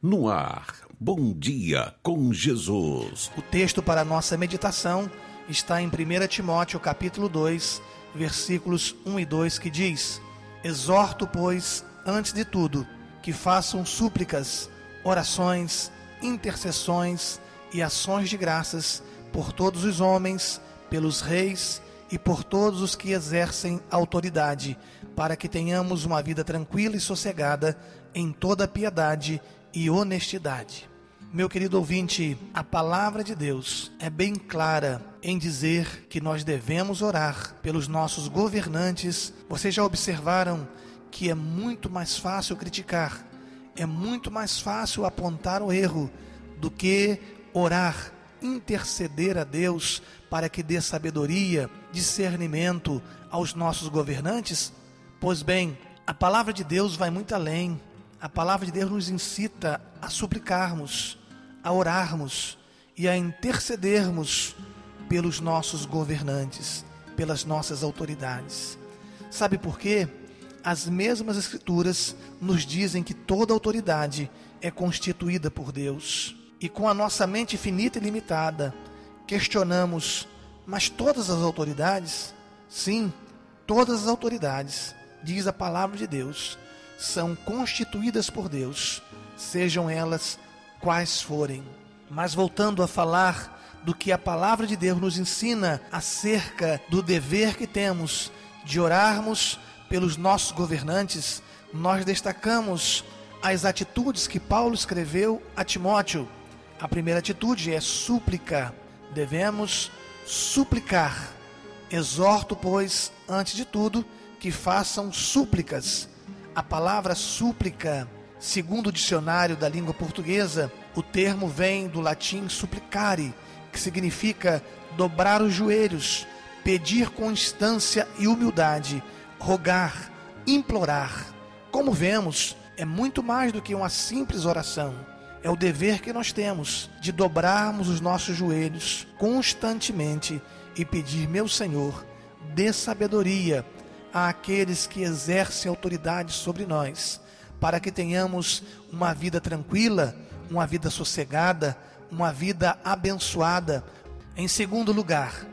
No ar, bom dia com Jesus. O texto para nossa meditação está em 1 Timóteo capítulo 2, versículos 1 e 2, que diz: Exorto, pois, antes de tudo, que façam súplicas, orações, intercessões e ações de graças por todos os homens, pelos reis e por todos os que exercem autoridade, para que tenhamos uma vida tranquila e sossegada em toda piedade e honestidade. Meu querido ouvinte, a palavra de Deus é bem clara em dizer que nós devemos orar pelos nossos governantes. Vocês já observaram que é muito mais fácil criticar, é muito mais fácil apontar o erro do que orar, interceder a Deus para que dê sabedoria, discernimento aos nossos governantes? Pois bem, a palavra de Deus vai muito além. A palavra de Deus nos incita a suplicarmos, a orarmos e a intercedermos pelos nossos governantes, pelas nossas autoridades. Sabe por quê? As mesmas Escrituras nos dizem que toda autoridade é constituída por Deus. E com a nossa mente finita e limitada, questionamos: mas todas as autoridades? Sim, todas as autoridades, diz a palavra de Deus são constituídas por Deus, sejam elas quais forem. Mas voltando a falar do que a palavra de Deus nos ensina acerca do dever que temos de orarmos pelos nossos governantes, nós destacamos as atitudes que Paulo escreveu a Timóteo. A primeira atitude é súplica. Devemos suplicar. Exorto, pois, antes de tudo, que façam súplicas a palavra súplica, segundo o dicionário da língua portuguesa, o termo vem do latim supplicare, que significa dobrar os joelhos, pedir com instância e humildade, rogar, implorar. Como vemos, é muito mais do que uma simples oração. É o dever que nós temos de dobrarmos os nossos joelhos constantemente e pedir, meu Senhor, dê sabedoria àqueles que exercem autoridade sobre nós, para que tenhamos uma vida tranquila, uma vida sossegada, uma vida abençoada. Em segundo lugar,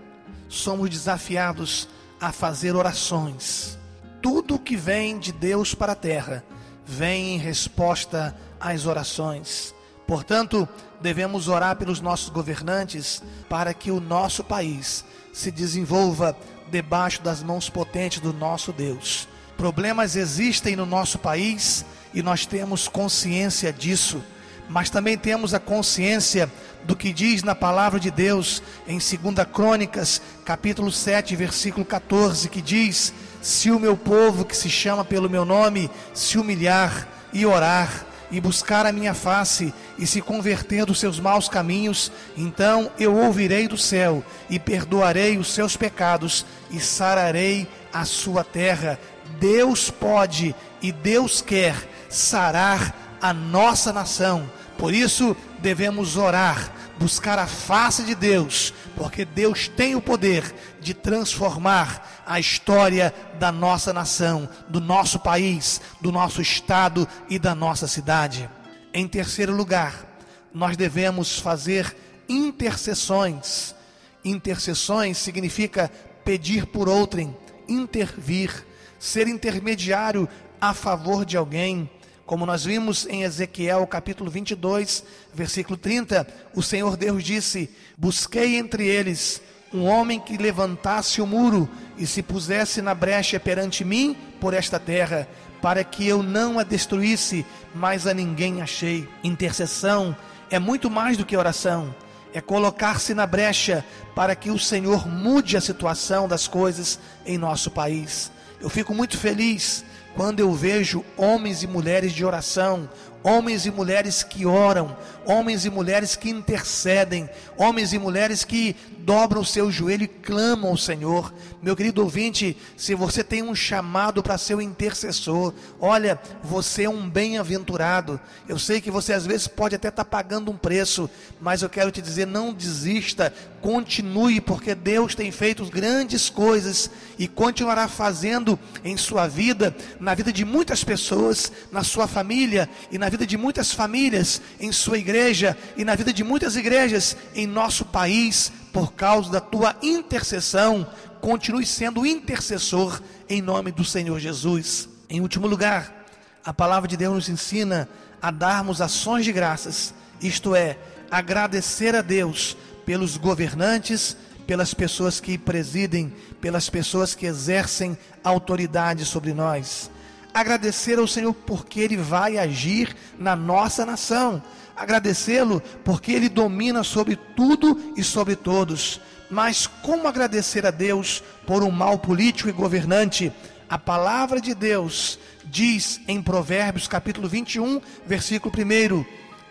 somos desafiados a fazer orações. Tudo que vem de Deus para a terra vem em resposta às orações. Portanto, devemos orar pelos nossos governantes para que o nosso país se desenvolva debaixo das mãos potentes do nosso Deus. Problemas existem no nosso país e nós temos consciência disso, mas também temos a consciência do que diz na palavra de Deus em 2 Crônicas, capítulo 7, versículo 14, que diz: Se o meu povo que se chama pelo meu nome se humilhar e orar, e buscar a minha face e se converter dos seus maus caminhos, então eu ouvirei do céu e perdoarei os seus pecados e sararei a sua terra. Deus pode e Deus quer sarar a nossa nação. Por isso devemos orar, buscar a face de Deus, porque Deus tem o poder de transformar a história da nossa nação, do nosso país, do nosso estado e da nossa cidade. Em terceiro lugar, nós devemos fazer intercessões. Intercessões significa pedir por outrem, intervir, ser intermediário a favor de alguém. Como nós vimos em Ezequiel capítulo 22, versículo 30, o Senhor Deus disse: Busquei entre eles um homem que levantasse o muro e se pusesse na brecha perante mim por esta terra, para que eu não a destruísse, mas a ninguém achei. Intercessão é muito mais do que oração, é colocar-se na brecha para que o Senhor mude a situação das coisas em nosso país. Eu fico muito feliz quando eu vejo homens e mulheres de oração, homens e mulheres que oram, homens e mulheres que intercedem, homens e mulheres que dobram o seu joelho e clamam ao Senhor. Meu querido ouvinte, se você tem um chamado para ser intercessor, olha, você é um bem-aventurado. Eu sei que você às vezes pode até estar tá pagando um preço, mas eu quero te dizer, não desista, continue, porque Deus tem feito grandes coisas e continuará fazendo em sua vida, na vida de muitas pessoas, na sua família e na vida vida de muitas famílias em sua igreja e na vida de muitas igrejas em nosso país, por causa da tua intercessão. Continue sendo intercessor em nome do Senhor Jesus. Em último lugar, a palavra de Deus nos ensina a darmos ações de graças, isto é, agradecer a Deus pelos governantes, pelas pessoas que presidem, pelas pessoas que exercem autoridade sobre nós. Agradecer ao Senhor porque Ele vai agir na nossa nação. Agradecê-lo porque Ele domina sobre tudo e sobre todos. Mas como agradecer a Deus por um mal político e governante? A palavra de Deus diz em Provérbios capítulo 21, versículo 1,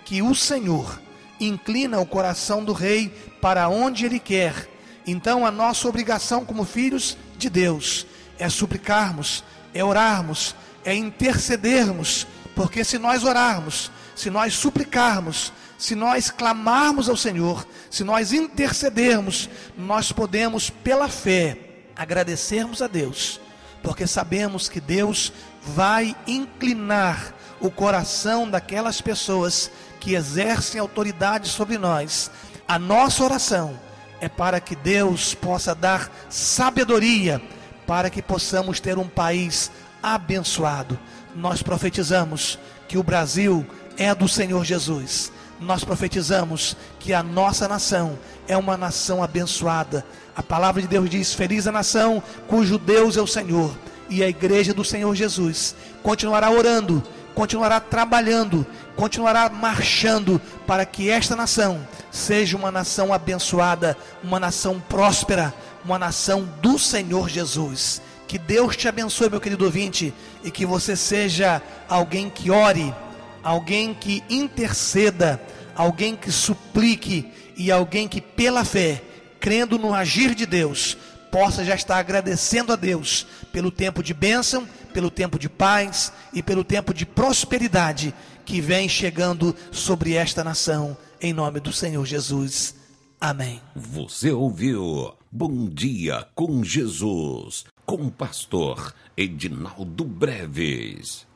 que o Senhor inclina o coração do rei para onde ele quer. Então a nossa obrigação como filhos de Deus é suplicarmos, é orarmos, é intercedermos, porque se nós orarmos, se nós suplicarmos, se nós clamarmos ao Senhor, se nós intercedermos, nós podemos, pela fé, agradecermos a Deus, porque sabemos que Deus vai inclinar o coração daquelas pessoas que exercem autoridade sobre nós. A nossa oração é para que Deus possa dar sabedoria para que possamos ter um país abençoado. Nós profetizamos que o Brasil é do Senhor Jesus. Nós profetizamos que a nossa nação é uma nação abençoada. A palavra de Deus diz: Feliz a nação cujo Deus é o Senhor. E a igreja do Senhor Jesus continuará orando, continuará trabalhando, continuará marchando para que esta nação seja uma nação abençoada, uma nação próspera, uma nação do Senhor Jesus. Que Deus te abençoe, meu querido ouvinte, e que você seja alguém que ore, alguém que interceda, alguém que suplique e alguém que, pela fé, crendo no agir de Deus, possa já estar agradecendo a Deus pelo tempo de bênção, pelo tempo de paz e pelo tempo de prosperidade que vem chegando sobre esta nação, em nome do Senhor Jesus. Amém. Você ouviu Bom Dia com Jesus, com o pastor Edinaldo Breves.